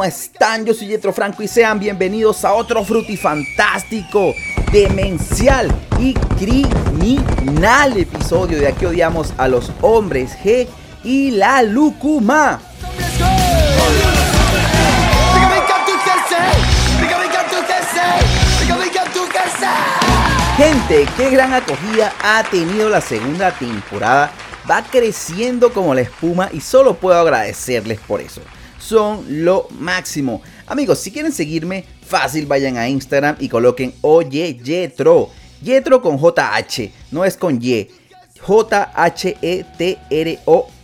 amigos, ¿cómo están? Yo soy Yetro Franco y sean bienvenidos a otro frutifantástico, demencial y criminal episodio de Aquí odiamos a los hombres G y la Lucuma. Gente, qué gran acogida ha tenido la segunda temporada. Va creciendo como la espuma y solo puedo agradecerles por eso. Son lo máximo. Amigos, si quieren seguirme, fácil vayan a Instagram y coloquen Oye Yetro. Yetro con JH, no es con Y. J-H-E-T-R-O.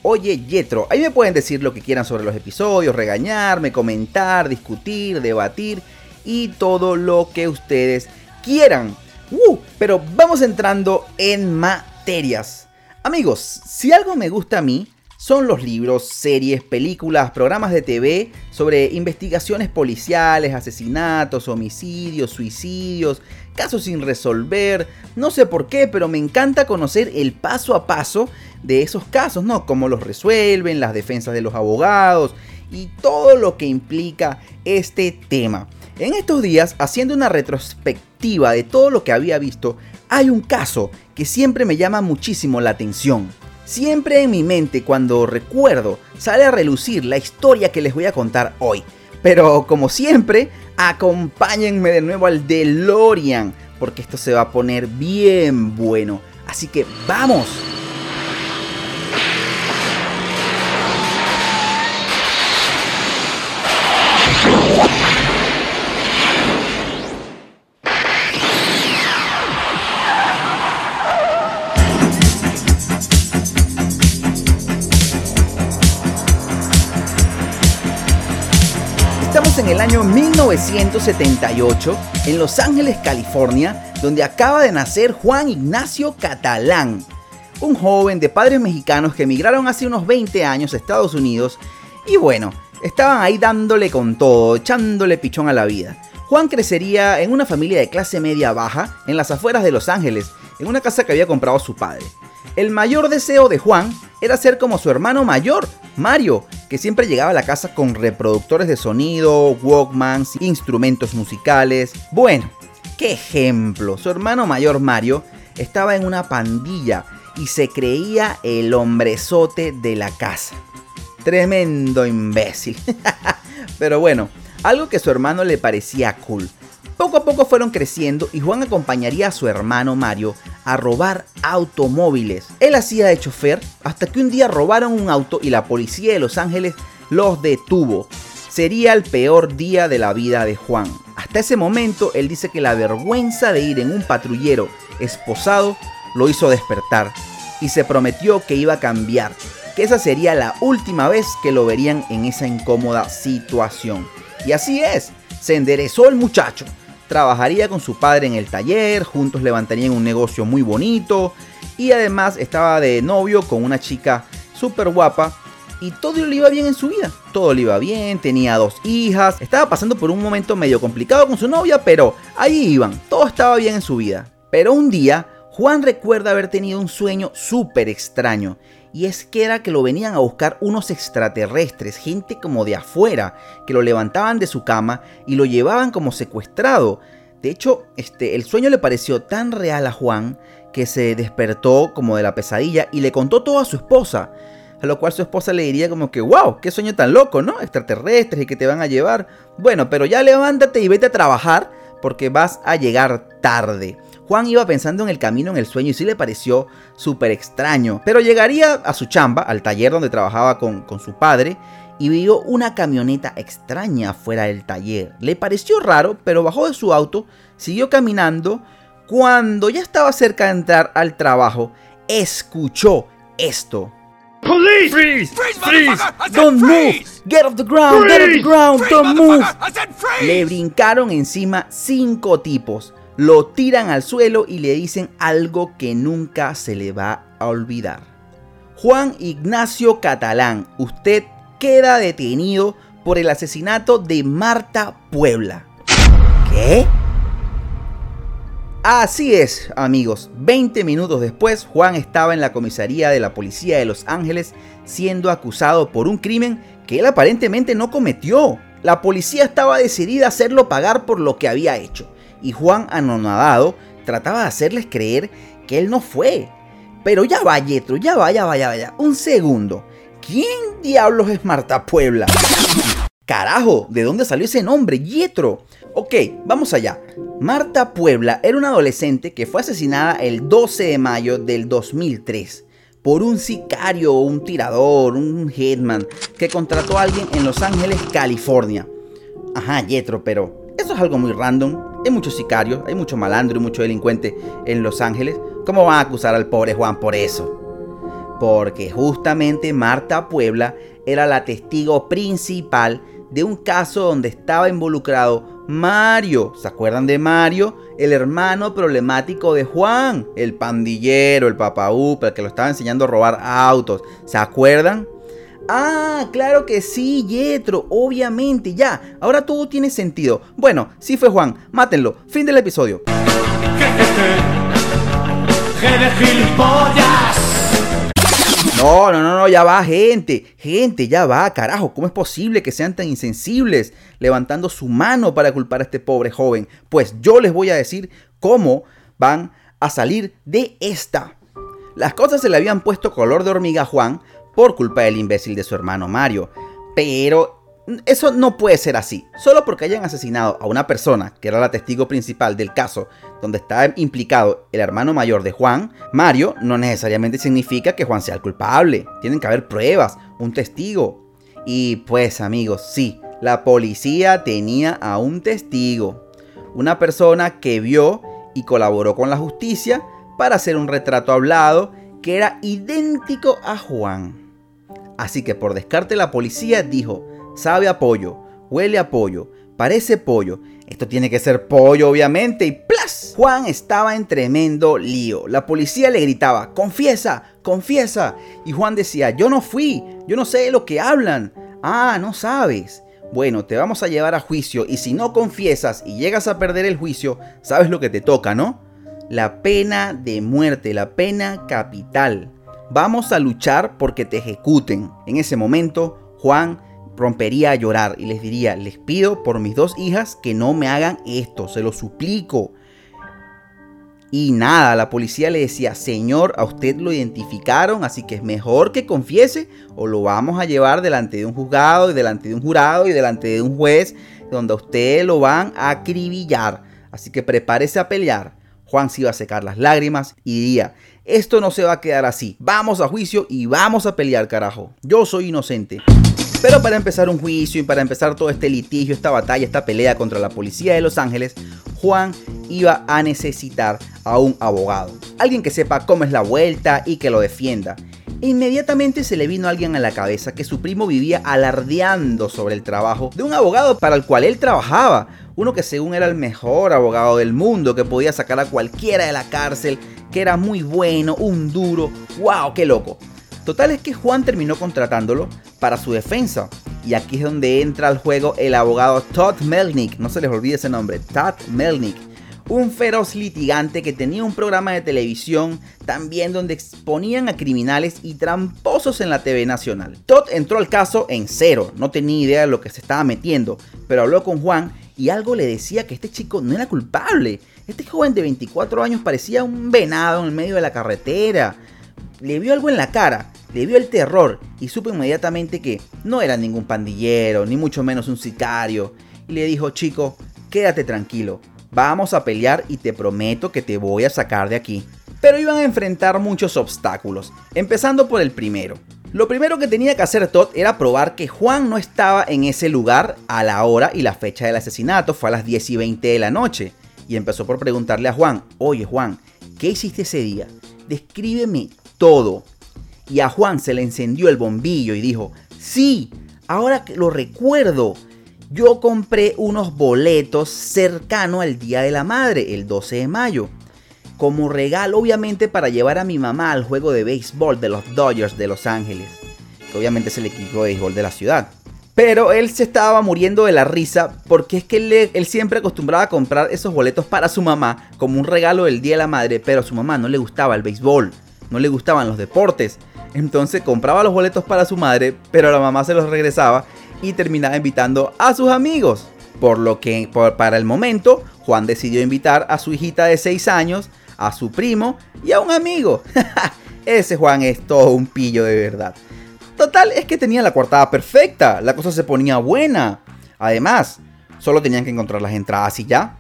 Oye Yetro. Ahí me pueden decir lo que quieran sobre los episodios, regañarme, comentar, discutir, debatir y todo lo que ustedes quieran. Uh, pero vamos entrando en materias. Amigos, si algo me gusta a mí, son los libros, series, películas, programas de TV sobre investigaciones policiales, asesinatos, homicidios, suicidios, casos sin resolver. No sé por qué, pero me encanta conocer el paso a paso de esos casos, ¿no? Cómo los resuelven, las defensas de los abogados y todo lo que implica este tema. En estos días, haciendo una retrospectiva de todo lo que había visto, hay un caso que siempre me llama muchísimo la atención. Siempre en mi mente cuando recuerdo sale a relucir la historia que les voy a contar hoy. Pero como siempre, acompáñenme de nuevo al DeLorean, porque esto se va a poner bien bueno. Así que vamos. 1978 en Los Ángeles, California, donde acaba de nacer Juan Ignacio Catalán, un joven de padres mexicanos que emigraron hace unos 20 años a Estados Unidos y bueno, estaban ahí dándole con todo, echándole pichón a la vida. Juan crecería en una familia de clase media baja en las afueras de Los Ángeles, en una casa que había comprado su padre. El mayor deseo de Juan era ser como su hermano mayor, Mario, que siempre llegaba a la casa con reproductores de sonido, Walkmans, instrumentos musicales. Bueno, qué ejemplo. Su hermano mayor Mario estaba en una pandilla y se creía el hombrezote de la casa. Tremendo imbécil. Pero bueno, algo que su hermano le parecía cool. Poco a poco fueron creciendo y Juan acompañaría a su hermano Mario a robar automóviles. Él hacía de chofer hasta que un día robaron un auto y la policía de Los Ángeles los detuvo. Sería el peor día de la vida de Juan. Hasta ese momento él dice que la vergüenza de ir en un patrullero esposado lo hizo despertar y se prometió que iba a cambiar, que esa sería la última vez que lo verían en esa incómoda situación. Y así es, se enderezó el muchacho trabajaría con su padre en el taller, juntos levantarían un negocio muy bonito y además estaba de novio con una chica súper guapa y todo le iba bien en su vida. Todo le iba bien, tenía dos hijas, estaba pasando por un momento medio complicado con su novia, pero ahí iban, todo estaba bien en su vida. Pero un día, Juan recuerda haber tenido un sueño súper extraño y es que era que lo venían a buscar unos extraterrestres, gente como de afuera, que lo levantaban de su cama y lo llevaban como secuestrado. De hecho, este, el sueño le pareció tan real a Juan que se despertó como de la pesadilla y le contó todo a su esposa. A lo cual su esposa le diría como que, wow, qué sueño tan loco, ¿no? Extraterrestres y que te van a llevar. Bueno, pero ya levántate y vete a trabajar porque vas a llegar tarde. Juan iba pensando en el camino en el sueño y sí le pareció súper extraño, pero llegaría a su chamba, al taller donde trabajaba con, con su padre, y vio una camioneta extraña fuera del taller. Le pareció raro, pero bajó de su auto, siguió caminando. Cuando ya estaba cerca de entrar al trabajo, escuchó esto. Police! Freeze! Freeze, freeze! Don't move! Get off the ground! Get off the ground! Don't move! Le brincaron encima cinco tipos lo tiran al suelo y le dicen algo que nunca se le va a olvidar. Juan Ignacio Catalán, usted queda detenido por el asesinato de Marta Puebla. ¿Qué? Así es, amigos. 20 minutos después, Juan estaba en la comisaría de la policía de Los Ángeles siendo acusado por un crimen que él aparentemente no cometió. La policía estaba decidida a hacerlo pagar por lo que había hecho. Y Juan, anonadado, trataba de hacerles creer que él no fue. Pero ya va, Yetro, ya va, ya va, ya Un segundo. ¿Quién diablos es Marta Puebla? Carajo, ¿de dónde salió ese nombre? Yetro. Ok, vamos allá. Marta Puebla era una adolescente que fue asesinada el 12 de mayo del 2003 por un sicario un tirador, un hitman, que contrató a alguien en Los Ángeles, California. Ajá, Yetro, pero eso es algo muy random. Hay muchos sicarios, hay mucho malandro y mucho delincuente en Los Ángeles. ¿Cómo van a acusar al pobre Juan por eso? Porque justamente Marta Puebla era la testigo principal de un caso donde estaba involucrado Mario. ¿Se acuerdan de Mario? El hermano problemático de Juan, el pandillero, el papaupa, el que lo estaba enseñando a robar autos. ¿Se acuerdan? Ah, claro que sí, Yetro, obviamente, ya. Ahora todo tiene sentido. Bueno, sí fue Juan, mátenlo. Fin del episodio. No, no, no, no, ya va, gente. Gente, ya va, carajo. ¿Cómo es posible que sean tan insensibles levantando su mano para culpar a este pobre joven? Pues yo les voy a decir cómo van a salir de esta. Las cosas se le habían puesto color de hormiga a Juan por culpa del imbécil de su hermano Mario. Pero eso no puede ser así. Solo porque hayan asesinado a una persona, que era la testigo principal del caso donde está implicado el hermano mayor de Juan, Mario, no necesariamente significa que Juan sea el culpable. Tienen que haber pruebas, un testigo. Y pues amigos, sí, la policía tenía a un testigo. Una persona que vio y colaboró con la justicia para hacer un retrato hablado que era idéntico a Juan. Así que por descarte la policía dijo, sabe a pollo, huele a pollo, parece pollo. Esto tiene que ser pollo, obviamente, y ¡plas! Juan estaba en tremendo lío. La policía le gritaba, confiesa, confiesa. Y Juan decía, yo no fui, yo no sé de lo que hablan. Ah, no sabes. Bueno, te vamos a llevar a juicio y si no confiesas y llegas a perder el juicio, sabes lo que te toca, ¿no? La pena de muerte, la pena capital. Vamos a luchar porque te ejecuten. En ese momento, Juan rompería a llorar y les diría, les pido por mis dos hijas que no me hagan esto, se lo suplico. Y nada, la policía le decía, señor, a usted lo identificaron, así que es mejor que confiese o lo vamos a llevar delante de un juzgado y delante de un jurado y delante de un juez, donde a usted lo van a acribillar. Así que prepárese a pelear. Juan se iba a secar las lágrimas y diría, esto no se va a quedar así, vamos a juicio y vamos a pelear, carajo. Yo soy inocente. Pero para empezar un juicio y para empezar todo este litigio, esta batalla, esta pelea contra la policía de Los Ángeles, Juan iba a necesitar a un abogado. Alguien que sepa cómo es la vuelta y que lo defienda. Inmediatamente se le vino a alguien a la cabeza que su primo vivía alardeando sobre el trabajo de un abogado para el cual él trabajaba. Uno que según era el mejor abogado del mundo, que podía sacar a cualquiera de la cárcel, que era muy bueno, un duro. ¡Wow! ¡Qué loco! Total es que Juan terminó contratándolo para su defensa. Y aquí es donde entra al juego el abogado Todd Melnick. No se les olvide ese nombre, Todd Melnick. Un feroz litigante que tenía un programa de televisión también donde exponían a criminales y tramposos en la TV nacional. Todd entró al caso en cero, no tenía idea de lo que se estaba metiendo, pero habló con Juan y algo le decía que este chico no era culpable. Este joven de 24 años parecía un venado en el medio de la carretera. Le vio algo en la cara le vio el terror y supo inmediatamente que no era ningún pandillero, ni mucho menos un sicario, y le dijo, chico, quédate tranquilo, vamos a pelear y te prometo que te voy a sacar de aquí. Pero iban a enfrentar muchos obstáculos, empezando por el primero. Lo primero que tenía que hacer Todd era probar que Juan no estaba en ese lugar a la hora y la fecha del asesinato, fue a las 10 y 20 de la noche. Y empezó por preguntarle a Juan, oye Juan, ¿qué hiciste ese día? Descríbeme todo y a Juan se le encendió el bombillo y dijo, sí, ahora que lo recuerdo, yo compré unos boletos cercano al Día de la Madre, el 12 de mayo, como regalo obviamente para llevar a mi mamá al juego de béisbol de los Dodgers de Los Ángeles, que obviamente es el equipo de béisbol de la ciudad. Pero él se estaba muriendo de la risa porque es que él, siempre acostumbraba a comprar esos boletos para su mamá como un regalo del Día de la Madre, pero a su mamá no le gustaba el béisbol, no le gustaban los deportes. Entonces compraba los boletos para su madre, pero la mamá se los regresaba y terminaba invitando a sus amigos. Por lo que para el momento Juan decidió invitar a su hijita de 6 años, a su primo y a un amigo. Ese Juan es todo un pillo de verdad. Total, es que tenía la coartada perfecta, la cosa se ponía buena. Además, solo tenían que encontrar las entradas y ya.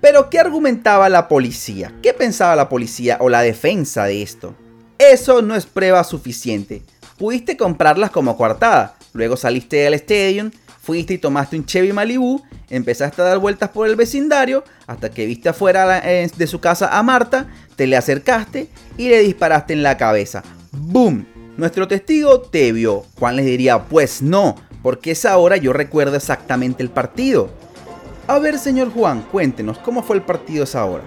Pero, ¿qué argumentaba la policía? ¿Qué pensaba la policía o la defensa de esto? Eso no es prueba suficiente. Pudiste comprarlas como coartada, luego saliste del estadio, fuiste y tomaste un Chevy Malibu, empezaste a dar vueltas por el vecindario hasta que viste afuera eh, de su casa a Marta, te le acercaste y le disparaste en la cabeza. ¡Boom! Nuestro testigo te vio. Juan les diría, pues no, porque esa hora yo recuerdo exactamente el partido. A ver, señor Juan, cuéntenos, ¿cómo fue el partido esa hora?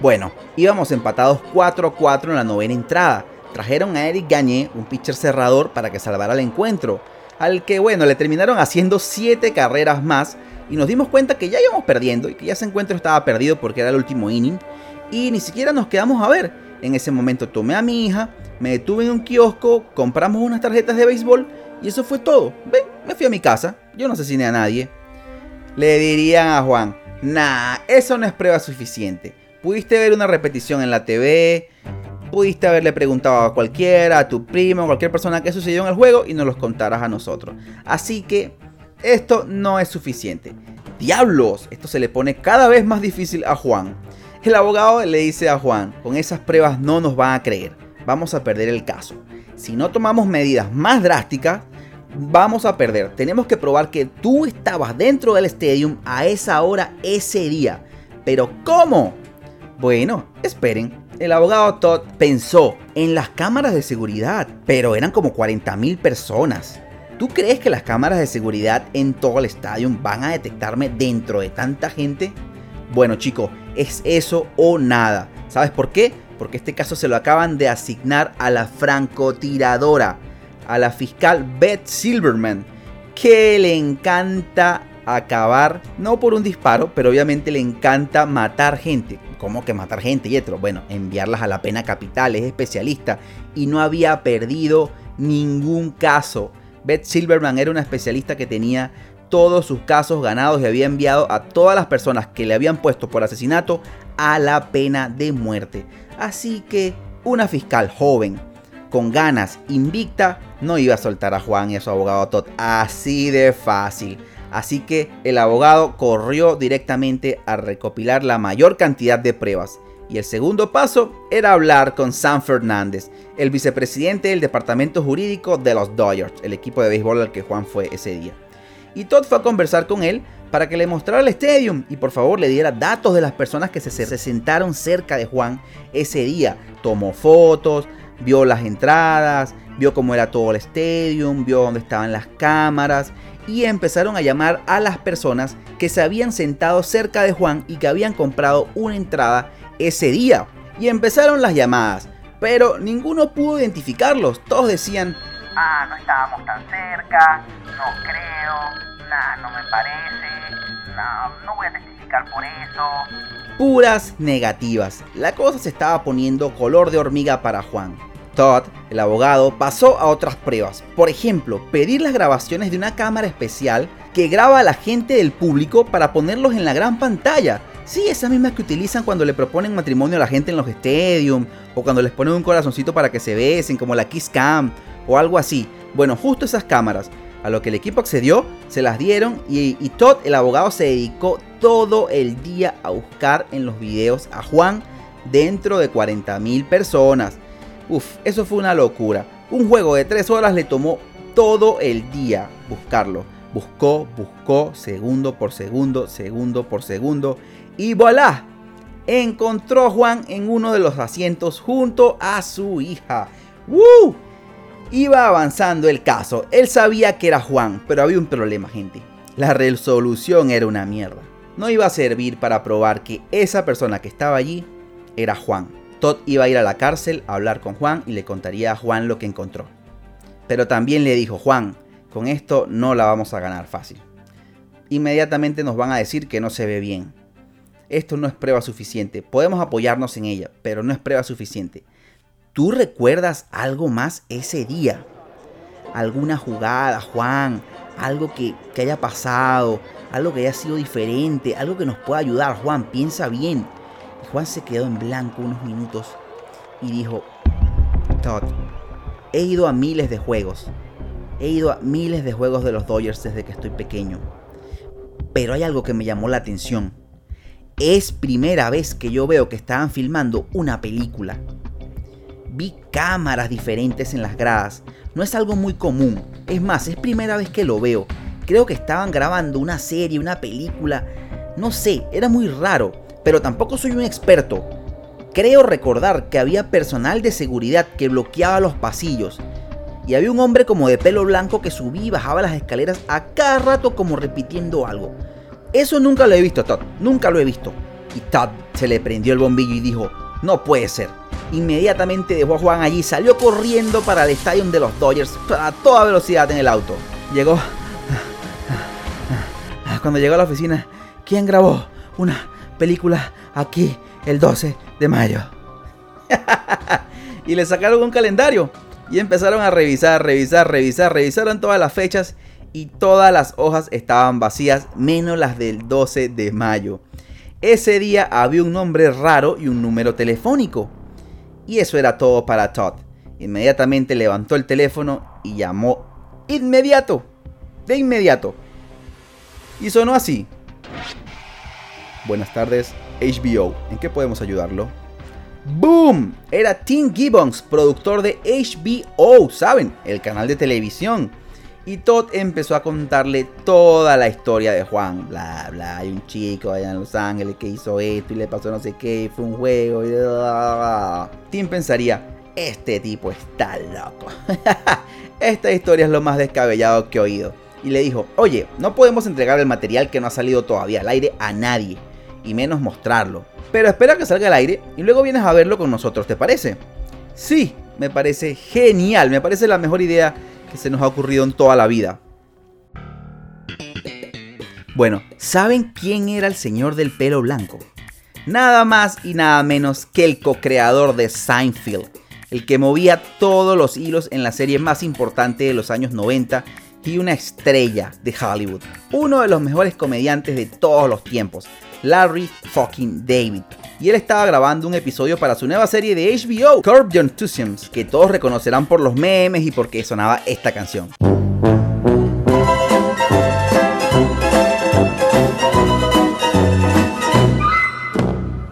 Bueno, íbamos empatados 4-4 en la novena entrada. Trajeron a Eric Gagné, un pitcher cerrador, para que salvara el encuentro. Al que, bueno, le terminaron haciendo 7 carreras más. Y nos dimos cuenta que ya íbamos perdiendo y que ya ese encuentro estaba perdido porque era el último inning. Y ni siquiera nos quedamos a ver. En ese momento tomé a mi hija, me detuve en un kiosco, compramos unas tarjetas de béisbol y eso fue todo. Ven, me fui a mi casa, yo no asesiné a nadie. Le dirían a Juan, nah, eso no es prueba suficiente. Pudiste ver una repetición en la TV, pudiste haberle preguntado a cualquiera, a tu primo, a cualquier persona que sucedió en el juego y nos los contaras a nosotros. Así que esto no es suficiente. Diablos, esto se le pone cada vez más difícil a Juan. El abogado le dice a Juan, con esas pruebas no nos van a creer, vamos a perder el caso. Si no tomamos medidas más drásticas, vamos a perder. Tenemos que probar que tú estabas dentro del estadio a esa hora ese día. Pero ¿cómo? Bueno, esperen. El abogado Todd pensó en las cámaras de seguridad, pero eran como 40.000 personas. ¿Tú crees que las cámaras de seguridad en todo el estadio van a detectarme dentro de tanta gente? Bueno chicos, es eso o nada. ¿Sabes por qué? Porque este caso se lo acaban de asignar a la francotiradora, a la fiscal Beth Silverman, que le encanta acabar, no por un disparo, pero obviamente le encanta matar gente. ¿Cómo que matar gente, Yetro? Bueno, enviarlas a la pena capital, es especialista y no había perdido ningún caso. Beth Silverman era una especialista que tenía todos sus casos ganados y había enviado a todas las personas que le habían puesto por asesinato a la pena de muerte. Así que una fiscal joven, con ganas, invicta, no iba a soltar a Juan y a su abogado Todd así de fácil. Así que el abogado corrió directamente a recopilar la mayor cantidad de pruebas. Y el segundo paso era hablar con Sam Fernández, el vicepresidente del departamento jurídico de los Dodgers, el equipo de béisbol al que Juan fue ese día y Todd fue a conversar con él para que le mostrara el estadio y por favor le diera datos de las personas que se, se sentaron cerca de Juan ese día. Tomó fotos, vio las entradas, vio cómo era todo el estadio, vio dónde estaban las cámaras y empezaron a llamar a las personas que se habían sentado cerca de Juan y que habían comprado una entrada ese día. Y empezaron las llamadas, pero ninguno pudo identificarlos. Todos decían, ah, no estábamos tan cerca, no creo, no me parece, no, no voy a testificar por eso. Puras negativas. La cosa se estaba poniendo color de hormiga para Juan. Todd, el abogado, pasó a otras pruebas. Por ejemplo, pedir las grabaciones de una cámara especial que graba a la gente del público para ponerlos en la gran pantalla. Sí, esas mismas que utilizan cuando le proponen matrimonio a la gente en los stadiums o cuando les ponen un corazoncito para que se besen, como la Kiss Cam o algo así. Bueno, justo esas cámaras. A lo que el equipo accedió, se las dieron y, Todd, el abogado, se dedicó todo el día a buscar en los videos a Juan dentro de 40.000 personas. Uf, eso fue una locura. Un juego de 3 horas le tomó todo el día buscarlo. Buscó, buscó, segundo por segundo, segundo por segundo. Y voilà, encontró a Juan en uno de los asientos junto a su hija. ¡Woo! Iba avanzando el caso. Él sabía que era Juan, pero había un problema, gente. La resolución era una mierda. No iba a servir para probar que esa persona que estaba allí era Juan. Todd iba a ir a la cárcel a hablar con Juan y le contaría a Juan lo que encontró. Pero también le dijo, Juan, con esto no la vamos a ganar fácil. Inmediatamente nos van a decir que no se ve bien. Esto no es prueba suficiente. Podemos apoyarnos en ella, pero no es prueba suficiente. ¿Tú recuerdas algo más ese día? ¿Alguna jugada, Juan? Algo que, que haya pasado, algo que haya sido diferente, algo que nos pueda ayudar. Juan, piensa bien. Juan se quedó en blanco unos minutos y dijo, Todd, he ido a miles de juegos. He ido a miles de juegos de los Dodgers desde que estoy pequeño. Pero hay algo que me llamó la atención. Es primera vez que yo veo que estaban filmando una película. Vi cámaras diferentes en las gradas. No es algo muy común. Es más, es primera vez que lo veo. Creo que estaban grabando una serie, una película. No sé, era muy raro. Pero tampoco soy un experto. Creo recordar que había personal de seguridad que bloqueaba los pasillos. Y había un hombre como de pelo blanco que subía y bajaba las escaleras a cada rato como repitiendo algo. Eso nunca lo he visto, Todd. Nunca lo he visto. Y Todd se le prendió el bombillo y dijo, no puede ser. Inmediatamente dejó a Juan allí, salió corriendo para el estadio de los Dodgers a toda velocidad en el auto. Llegó... Cuando llegó a la oficina, ¿quién grabó una película aquí el 12 de mayo? y le sacaron un calendario y empezaron a revisar, revisar, revisar, revisaron todas las fechas y todas las hojas estaban vacías, menos las del 12 de mayo. Ese día había un nombre raro y un número telefónico. Y eso era todo para Todd. Inmediatamente levantó el teléfono y llamó inmediato. De inmediato. Y sonó así. Buenas tardes, HBO. ¿En qué podemos ayudarlo? ¡Boom! Era Tim Gibbons, productor de HBO, ¿saben? El canal de televisión y Todd empezó a contarle toda la historia de Juan. Bla, bla. Hay un chico allá en Los Ángeles que hizo esto y le pasó no sé qué. fue un juego. Tim pensaría: Este tipo está loco. Esta historia es lo más descabellado que he oído. Y le dijo: Oye, no podemos entregar el material que no ha salido todavía al aire a nadie. Y menos mostrarlo. Pero espera que salga al aire y luego vienes a verlo con nosotros, ¿te parece? Sí, me parece genial. Me parece la mejor idea se nos ha ocurrido en toda la vida. Bueno, ¿saben quién era el señor del pelo blanco? Nada más y nada menos que el co-creador de Seinfeld, el que movía todos los hilos en la serie más importante de los años 90 y una estrella de Hollywood, uno de los mejores comediantes de todos los tiempos, Larry fucking David. Y él estaba grabando un episodio para su nueva serie de HBO, Curb Your Enthusiasm, que todos reconocerán por los memes y porque sonaba esta canción.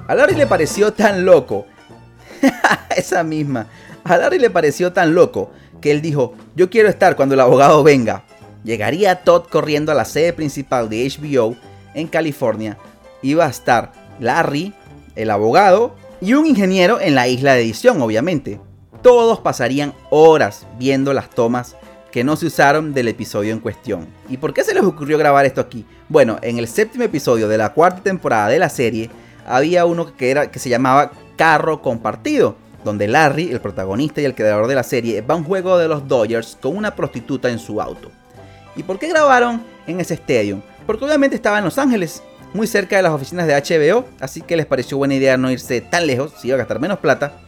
A Larry le pareció tan loco, esa misma, a Larry le pareció tan loco que él dijo, yo quiero estar cuando el abogado venga. Llegaría Todd corriendo a la sede principal de HBO en California. Iba a estar Larry, el abogado y un ingeniero en la isla de edición, obviamente. Todos pasarían horas viendo las tomas que no se usaron del episodio en cuestión. ¿Y por qué se les ocurrió grabar esto aquí? Bueno, en el séptimo episodio de la cuarta temporada de la serie había uno que, era, que se llamaba Carro Compartido, donde Larry, el protagonista y el creador de la serie, va a un juego de los Dodgers con una prostituta en su auto. ¿Y por qué grabaron en ese estadio? Porque obviamente estaba en Los Ángeles, muy cerca de las oficinas de HBO, así que les pareció buena idea no irse tan lejos, si iba a gastar menos plata.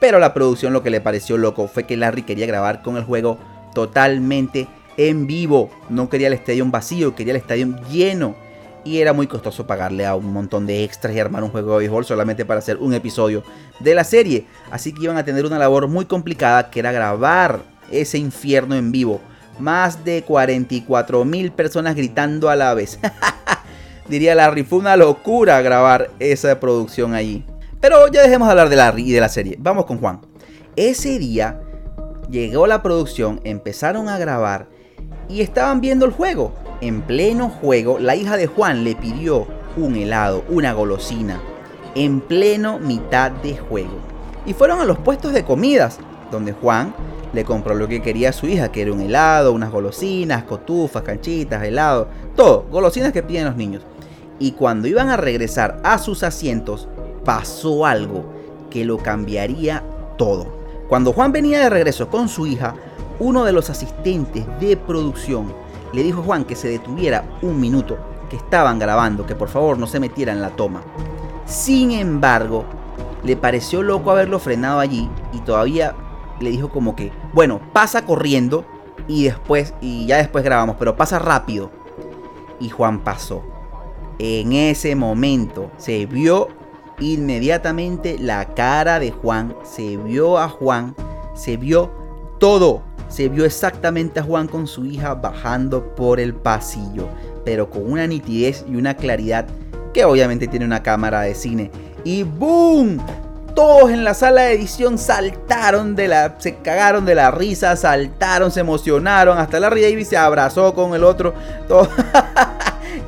Pero la producción lo que le pareció loco fue que Larry quería grabar con el juego totalmente en vivo. No quería el estadio vacío, quería el estadio lleno. Y era muy costoso pagarle a un montón de extras y armar un juego de béisbol solamente para hacer un episodio de la serie. Así que iban a tener una labor muy complicada que era grabar ese infierno en vivo. Más de 44 mil personas gritando a la vez. diría Larry, fue una locura grabar esa producción allí. Pero ya dejemos de hablar de Larry y de la serie. Vamos con Juan. Ese día llegó la producción, empezaron a grabar y estaban viendo el juego. En pleno juego, la hija de Juan le pidió un helado, una golosina, en pleno mitad de juego. Y fueron a los puestos de comidas, donde Juan le compró lo que quería a su hija, que era un helado, unas golosinas, cotufas, canchitas, helado, todo, golosinas que piden los niños y cuando iban a regresar a sus asientos pasó algo que lo cambiaría todo. Cuando Juan venía de regreso con su hija, uno de los asistentes de producción le dijo a Juan que se detuviera un minuto, que estaban grabando, que por favor no se metiera en la toma. Sin embargo, le pareció loco haberlo frenado allí y todavía le dijo como que, bueno, pasa corriendo y después, y ya después grabamos, pero pasa rápido. Y Juan pasó. En ese momento se vio inmediatamente la cara de Juan, se vio a Juan, se vio todo. Se vio exactamente a Juan con su hija bajando por el pasillo, pero con una nitidez y una claridad que obviamente tiene una cámara de cine. Y ¡boom! Todos en la sala de edición saltaron de la. se cagaron de la risa, saltaron, se emocionaron. Hasta Larry Davis se abrazó con el otro,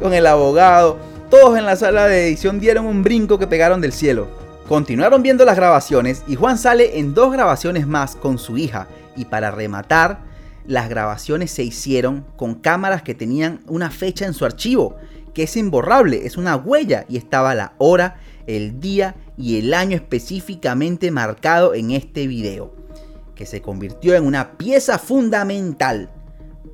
con el abogado. Todos en la sala de edición dieron un brinco que pegaron del cielo. Continuaron viendo las grabaciones y Juan sale en dos grabaciones más con su hija. Y para rematar, las grabaciones se hicieron con cámaras que tenían una fecha en su archivo, que es imborrable, es una huella y estaba la hora, el día y el año específicamente marcado en este video, que se convirtió en una pieza fundamental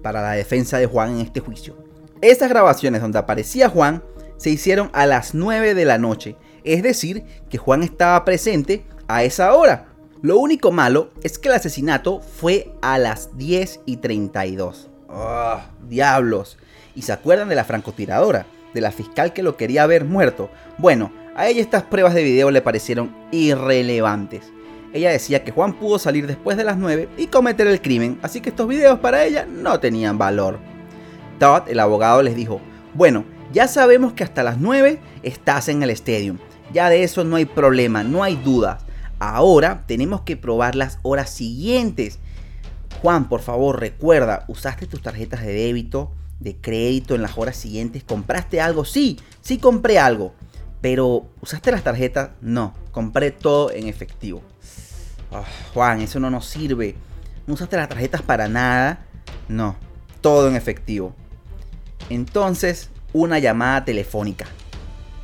para la defensa de Juan en este juicio. Estas grabaciones donde aparecía Juan se hicieron a las 9 de la noche, es decir, que Juan estaba presente a esa hora. Lo único malo es que el asesinato fue a las 10 y 32. ¡Ah! ¡Diablos! ¿Y se acuerdan de la francotiradora? De la fiscal que lo quería ver muerto. Bueno, a ella estas pruebas de video le parecieron irrelevantes. Ella decía que Juan pudo salir después de las 9 y cometer el crimen, así que estos videos para ella no tenían valor. El abogado, les dijo, bueno, ya sabemos que hasta las 9 estás en el estadio. Ya de eso no hay problema, no hay dudas. Ahora tenemos que probar las horas siguientes. Juan, por favor, recuerda, usaste tus tarjetas de débito, de crédito en las horas siguientes. ¿Compraste algo? Sí, sí compré algo. Pero, ¿usaste las tarjetas? No, compré todo en efectivo. Ah, Juan, eso no nos sirve. ¿No usaste las tarjetas para nada? No, todo en efectivo. Entonces, una llamada telefónica.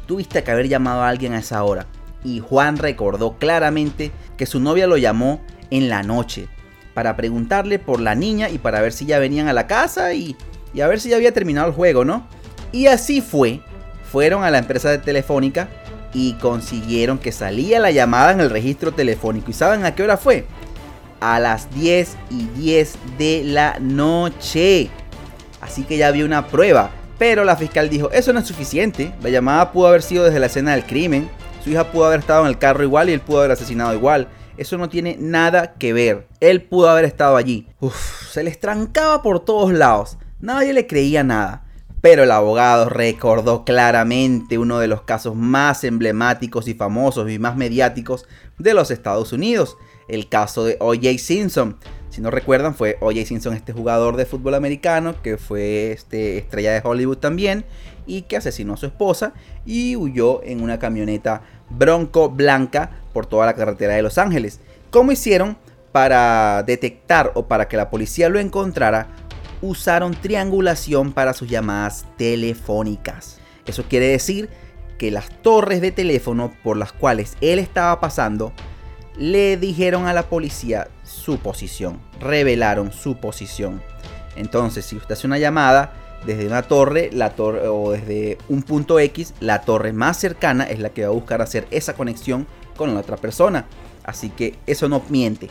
Tuviste que haber llamado a alguien a esa hora. Y Juan recordó claramente que su novia lo llamó en la noche para preguntarle por la niña y para ver si ya venían a la casa y, y a ver si ya había terminado el juego, ¿no? Y así fue. Fueron a la empresa de telefónica y consiguieron que salía la llamada en el registro telefónico. ¿Y saben a qué hora fue? A las 10 y 10 de la noche. Así que ya había una prueba. Pero la fiscal dijo, eso no es suficiente. La llamada pudo haber sido desde la escena del crimen. Su hija pudo haber estado en el carro igual y él pudo haber asesinado igual. Eso no tiene nada que ver. Él pudo haber estado allí. Uf, se les trancaba por todos lados. Nadie le creía nada. Pero el abogado recordó claramente uno de los casos más emblemáticos y famosos y más mediáticos de los Estados Unidos. El caso de O.J. Simpson. Si no recuerdan, fue O.J. Simpson, este jugador de fútbol americano, que fue este, estrella de Hollywood también, y que asesinó a su esposa y huyó en una camioneta bronco blanca por toda la carretera de Los Ángeles. ¿Cómo hicieron para detectar o para que la policía lo encontrara? Usaron triangulación para sus llamadas telefónicas. Eso quiere decir que las torres de teléfono por las cuales él estaba pasando le dijeron a la policía su posición, revelaron su posición. Entonces, si usted hace una llamada desde una torre, la torre o desde un punto X, la torre más cercana es la que va a buscar hacer esa conexión con la otra persona. Así que eso no miente.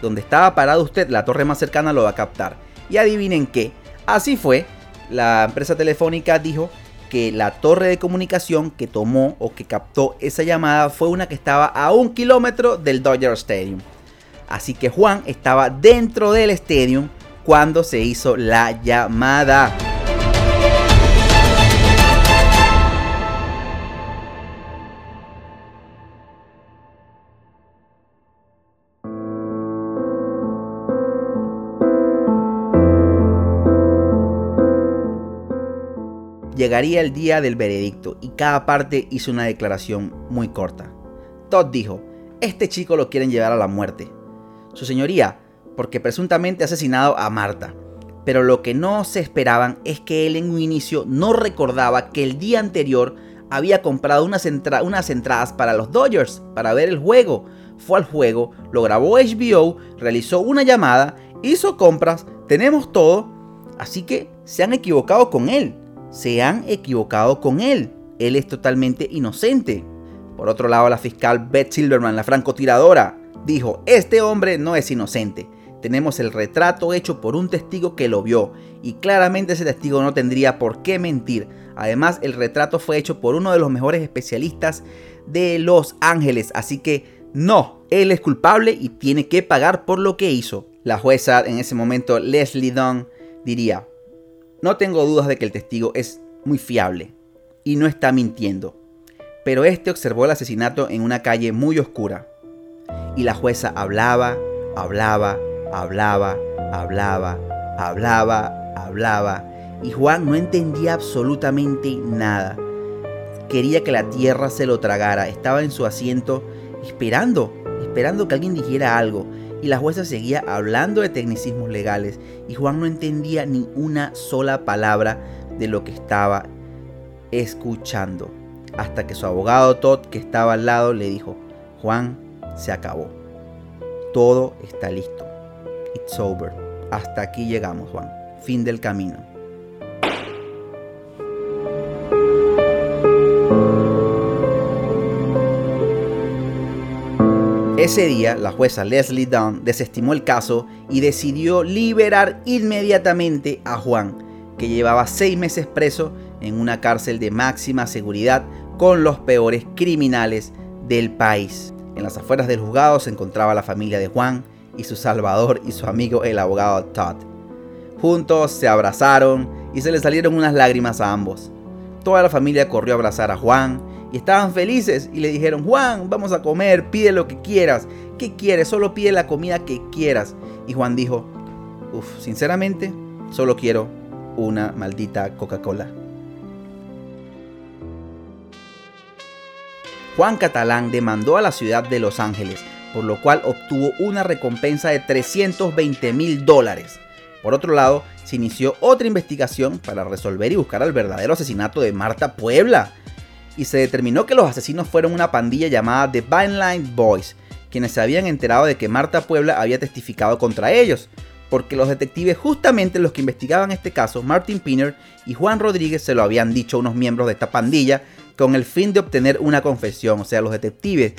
Donde estaba parado usted, la torre más cercana lo va a captar. Y adivinen qué, así fue. La empresa telefónica dijo que la torre de comunicación que tomó o que captó esa llamada fue una que estaba a un kilómetro del Dodger Stadium. Así que Juan estaba dentro del estadio cuando se hizo la llamada. Llegaría el día del veredicto y cada parte hizo una declaración muy corta. Todd dijo, este chico lo quieren llevar a la muerte. Su señoría, porque presuntamente ha asesinado a Marta. Pero lo que no se esperaban es que él en un inicio no recordaba que el día anterior había comprado unas, entradas para los Dodgers para ver el juego. Fue al juego, lo grabó HBO, realizó una llamada hizo compras, tenemos todo, así que se han equivocado con él. Se han equivocado con él. Él es totalmente inocente. Por otro lado, la fiscal Beth Silverman, la francotiradora, dijo, este hombre no es inocente. Tenemos el retrato hecho por un testigo que lo vio y claramente ese testigo no tendría por qué mentir. Además, el retrato fue hecho por uno de los mejores especialistas de Los Ángeles, así que no, él es culpable y tiene que pagar por lo que hizo. La jueza en ese momento, Leslie Dunn, diría, no tengo dudas de que el testigo es muy fiable y no está mintiendo, pero este observó el asesinato en una calle muy oscura. Y la jueza hablaba, hablaba, hablaba, hablaba, hablaba, hablaba, y Juan no entendía absolutamente nada. Quería que la tierra se lo tragara, estaba en su asiento esperando, esperando que alguien dijera algo, y la jueza seguía hablando de tecnicismos legales y Juan no entendía ni una sola palabra de lo que estaba escuchando. Hasta que su abogado Todd, que estaba al lado, le dijo, Juan, se acabó. Todo está listo. It's over. Hasta aquí llegamos, Juan. Fin del camino. Ese día, la jueza Leslie Dunn desestimó el caso y decidió liberar inmediatamente a Juan, que llevaba seis meses preso en una cárcel de máxima seguridad con los peores criminales del país. En las afueras del juzgado se encontraba la familia de Juan y su salvador y su amigo el abogado Todd. Juntos se abrazaron y se les salieron unas lágrimas a ambos. Toda la familia corrió a abrazar a Juan y estaban felices y le dijeron, Juan, vamos a comer, pide lo que quieras. ¿Qué quieres? Solo pide la comida que quieras. Y Juan dijo, uff, sinceramente, solo quiero una maldita Coca-Cola. Juan Catalán demandó a la ciudad de Los Ángeles, por lo cual obtuvo una recompensa de 320 mil dólares. Por otro lado, se inició otra investigación para resolver y buscar al verdadero asesinato de Marta Puebla, y se determinó que los asesinos fueron una pandilla llamada The Vineline Boys, quienes se habían enterado de que Marta Puebla había testificado contra ellos, porque los detectives justamente los que investigaban este caso, Martin Pinner y Juan Rodríguez, se lo habían dicho a unos miembros de esta pandilla con el fin de obtener una confesión, o sea, los detectives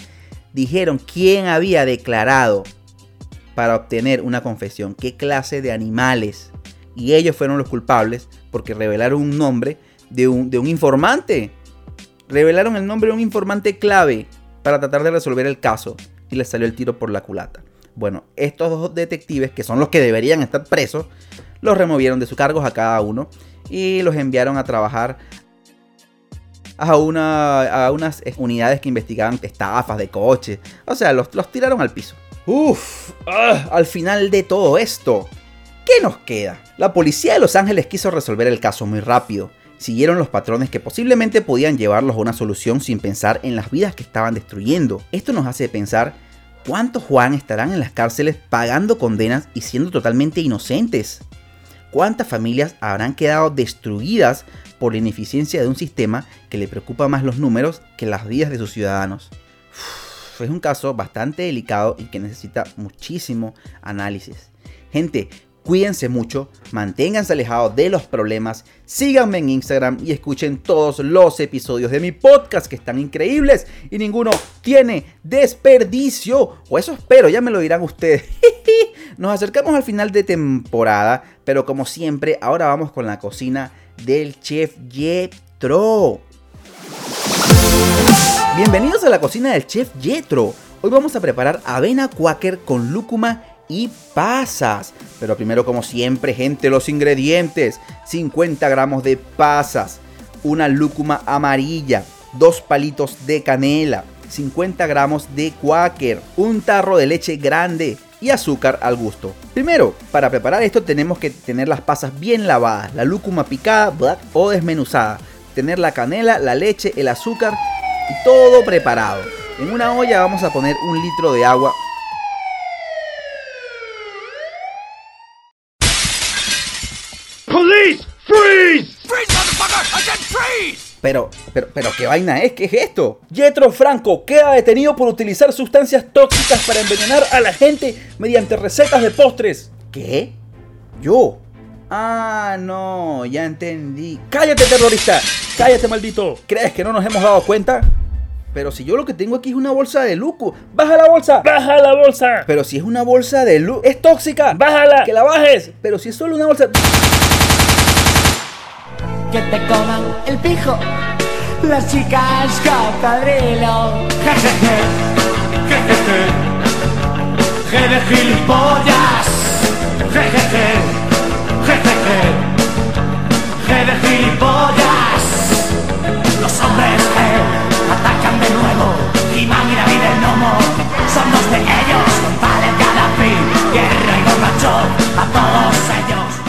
dijeron quién había declarado para obtener una confesión, qué clase de animales, y ellos fueron los culpables porque revelaron un nombre de un, de un informante. Revelaron el nombre de un informante clave para tratar de resolver el caso y les salió el tiro por la culata. Bueno, estos dos detectives, que son los que deberían estar presos, los removieron de sus cargos a cada uno y los enviaron a trabajar a, una, a unas unidades que investigaban estafas de coches. O sea, los, los tiraron al piso. Uf, ah, al final de todo esto, ¿qué nos queda? La policía de Los Ángeles quiso resolver el caso muy rápido siguieron los patrones que posiblemente podían llevarlos a una solución sin pensar en las vidas que estaban destruyendo. Esto nos hace pensar cuántos Juan estarán en las cárceles pagando condenas y siendo totalmente inocentes. ¿Cuántas familias habrán quedado destruidas por la ineficiencia de un sistema que le preocupa más los números que las vidas de sus ciudadanos? es un caso bastante delicado y que necesita muchísimo análisis. Gente, Cuídense mucho, manténganse alejados de los problemas, síganme en Instagram y escuchen todos los episodios de mi podcast que están increíbles y ninguno tiene desperdicio. O eso espero, ya me lo dirán ustedes. Nos acercamos al final de temporada, pero como siempre, ahora vamos con la cocina del chef Jetro. Bienvenidos a la cocina del chef Jetro. Hoy vamos a preparar avena quaker con lúcuma y pasas. Pero primero, como siempre, gente, los ingredientes: 50 gramos de pasas, una lúcuma amarilla, dos palitos de canela, 50 gramos de quaker, un tarro de leche grande y azúcar al gusto. Primero, para preparar esto tenemos que tener las pasas bien lavadas, la lúcuma picada o desmenuzada, tener la canela, la leche, el azúcar y todo preparado. En una olla vamos a poner un litro de agua Pero, pero, pero, ¿qué vaina es? ¿Qué es esto? Jetro Franco queda detenido por utilizar sustancias tóxicas para envenenar a la gente mediante recetas de postres. ¿Qué? ¿Yo? Ah, no, ya entendí. ¡Cállate, terrorista! ¡Cállate, maldito! ¿Crees que no nos hemos dado cuenta? Pero si yo lo que tengo aquí es una bolsa de Luco, ¡baja la bolsa! ¡Baja la bolsa! Pero si es una bolsa de Luco, ¡es tóxica! ¡Bájala! ¡Que la bajes! Pero si es solo una bolsa que te coman el pijo las chicas cocodrilo. Jejeje, jejeje, je de gilipollas. Jejeje, jejeje, je de gilipollas. Los hombres que atacan de nuevo, Imán y David el Nomo, son dos de ellos, valen cada fin, guerra y borracho, a todos ellos.